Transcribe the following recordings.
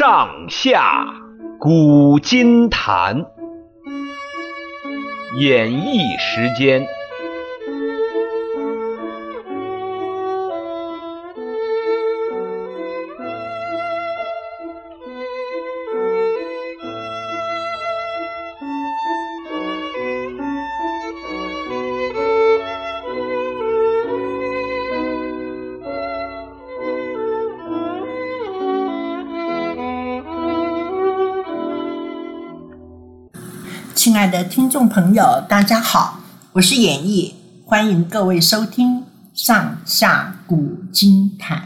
上下古今谈，演绎时间。亲爱的听众朋友，大家好，我是演绎，欢迎各位收听《上下古今谈》。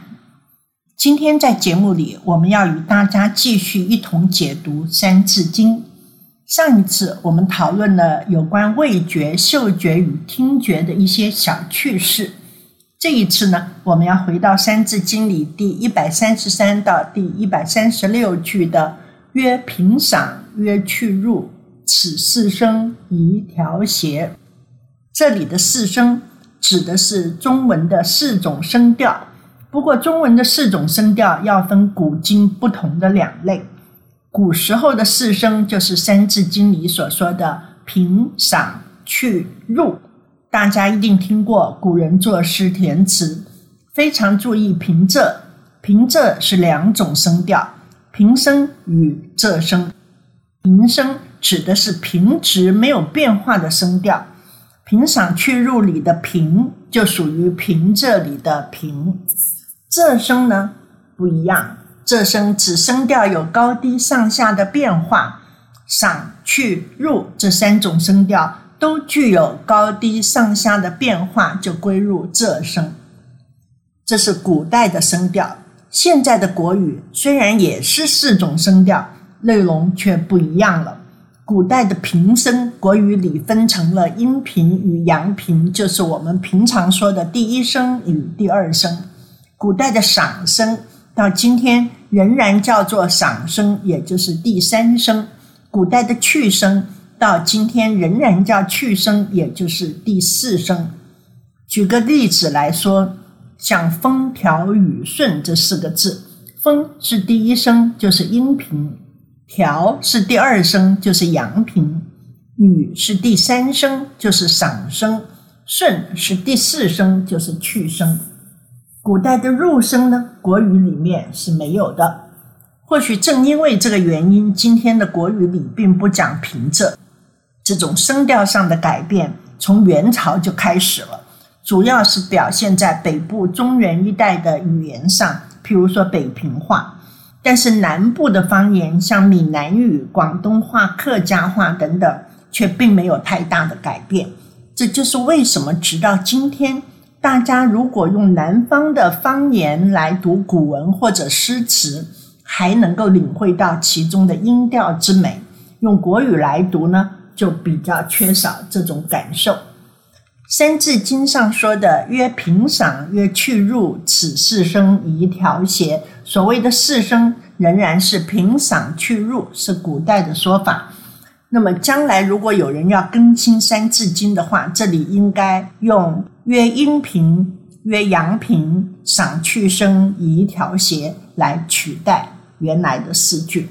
今天在节目里，我们要与大家继续一同解读《三字经》。上一次我们讨论了有关味觉、嗅觉与听觉的一些小趣事，这一次呢，我们要回到《三字经》里第一百三十三到第一百三十六句的“曰平赏，曰去入”。此四声宜调谐，这里的四声指的是中文的四种声调。不过，中文的四种声调要分古今不同的两类。古时候的四声就是《三字经》里所说的平、赏、去、入。大家一定听过古人作诗填词，非常注意平仄。平仄是两种声调，平声与仄声。平声指的是平直没有变化的声调，平赏去入里的平就属于平仄里的平。仄声呢不一样，仄声指声调有高低上下的变化，赏去入这三种声调都具有高低上下的变化，就归入仄声。这是古代的声调，现在的国语虽然也是四种声调。内容却不一样了。古代的平声，国语里分成了阴平与阳平，就是我们平常说的第一声与第二声。古代的赏声，到今天仍然叫做赏声，也就是第三声。古代的去声，到今天仍然叫去声，也就是第四声。举个例子来说，像“风调雨顺”这四个字，“风”是第一声，就是阴平。调是第二声，就是阳平；雨是第三声，就是赏声；顺是第四声，就是去声。古代的入声呢，国语里面是没有的。或许正因为这个原因，今天的国语里并不讲平仄。这种声调上的改变，从元朝就开始了，主要是表现在北部中原一带的语言上，譬如说北平话。但是南部的方言，像闽南语、广东话、客家话等等，却并没有太大的改变。这就是为什么直到今天，大家如果用南方的方言来读古文或者诗词，还能够领会到其中的音调之美；用国语来读呢，就比较缺少这种感受。《三字经》上说的“曰平赏，曰去入，此四声宜调谐”。所谓的四声仍然是平赏去入，是古代的说法。那么将来如果有人要更新《三字经》的话，这里应该用“曰阴平，曰阳平，赏去声宜调谐”来取代原来的四句。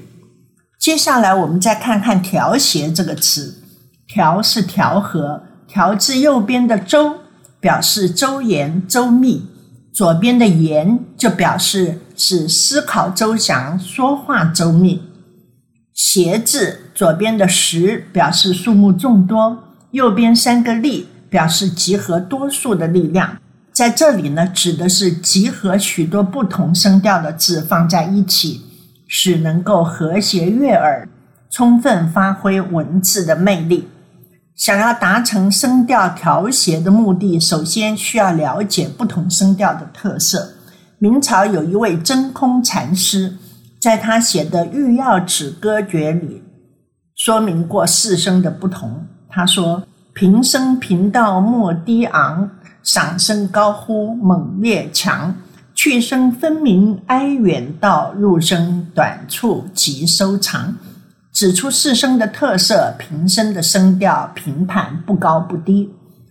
接下来我们再看看“调谐”这个词，“调”是调和，“调”字右边的“周”表示周延、周密。左边的“言”就表示是思考周详、说话周密。“谐”字左边的“实”表示数目众多，右边三个“力”表示集合多数的力量。在这里呢，指的是集合许多不同声调的字放在一起，使能够和谐悦耳，充分发挥文字的魅力。想要达成声调调谐的目的，首先需要了解不同声调的特色。明朝有一位真空禅师，在他写的《玉曜纸歌诀》里说明过四声的不同。他说：“平声平道莫低昂，嗓声高呼猛烈强，去声分明哀远道，入声短促急收长。”指出四声的特色：平声的声调平坦不高不低；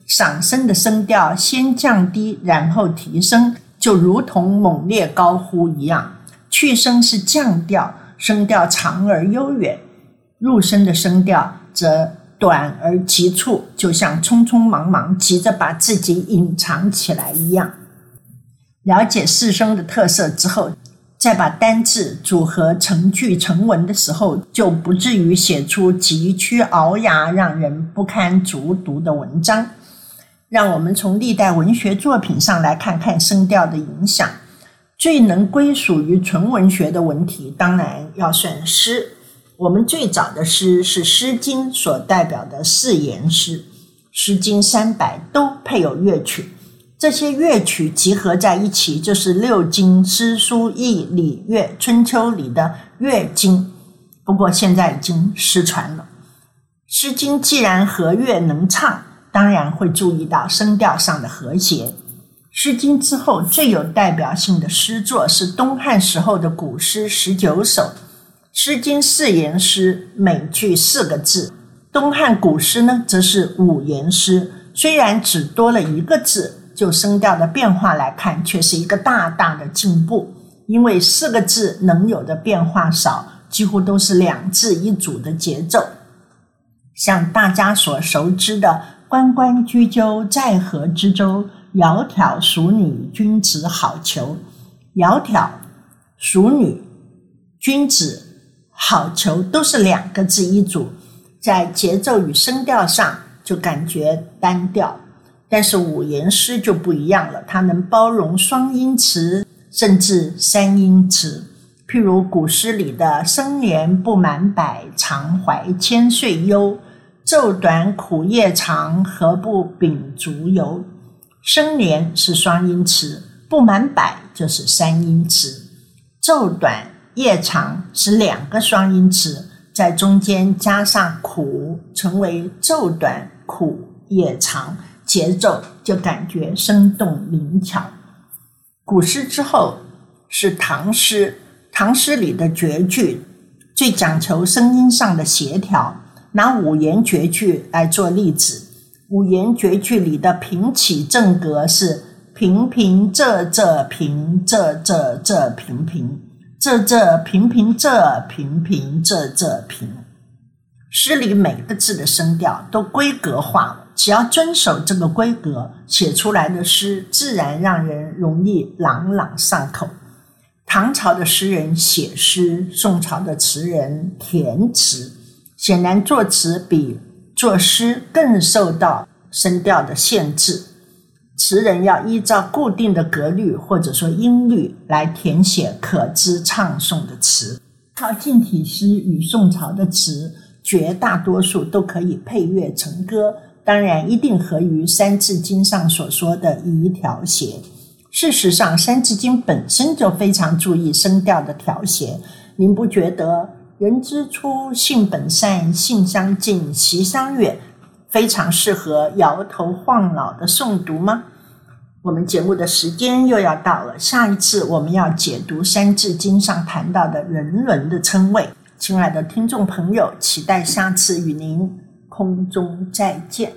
嗓声的声调先降低然后提升，就如同猛烈高呼一样；去声是降调，声调长而悠远；入声的声调则短而急促，就像匆匆忙忙急着把自己隐藏起来一样。了解四声的特色之后，再把单字组合成句成文的时候，就不至于写出急屈聱牙、让人不堪卒读的文章。让我们从历代文学作品上来看看声调的影响。最能归属于纯文学的文体，当然要算诗。我们最早的诗是《诗经》所代表的四言诗，《诗经》三百都配有乐曲。这些乐曲集合在一起，就是六经诗书易礼乐春秋里的乐经。不过现在已经失传了。诗经既然和乐能唱，当然会注意到声调上的和谐。诗经之后最有代表性的诗作是东汉时候的古诗十九首。诗经四言诗，每句四个字；东汉古诗呢，则是五言诗，虽然只多了一个字。就声调的变化来看，却是一个大大的进步。因为四个字能有的变化少，几乎都是两字一组的节奏。像大家所熟知的“关关雎鸠，在河之洲。窈窕淑女，君子好逑。”“窈窕淑女，君子好逑”都是两个字一组，在节奏与声调上就感觉单调。但是五言诗就不一样了，它能包容双音词，甚至三音词。譬如古诗里的“生年不满百，常怀千岁忧。昼短苦夜长，何不秉烛游？”生年是双音词，不满百就是三音词，昼短夜长是两个双音词，在中间加上苦，成为昼短苦夜长。节奏就感觉生动灵巧。古诗之后是唐诗，唐诗里的绝句最讲求声音上的协调。拿五言绝句来做例子，五言绝句里的平起正格是平平仄仄平仄仄仄平平仄仄平平仄平平仄仄平。诗里每个字的声调都规格化了。只要遵守这个规格，写出来的诗自然让人容易朗朗上口。唐朝的诗人写诗，宋朝的词人填词，显然作词比作诗更受到声调的限制。词人要依照固定的格律或者说音律来填写可知唱诵的词。靠近体诗与宋朝的词，绝大多数都可以配乐成歌。当然，一定合于《三字经》上所说的一调谐。事实上，《三字经》本身就非常注意声调的调谐。您不觉得“人之初，性本善，性相近，习相远”非常适合摇头晃脑的诵读吗？我们节目的时间又要到了，下一次我们要解读《三字经》上谈到的人伦的称谓。亲爱的听众朋友，期待下次与您。空中再见。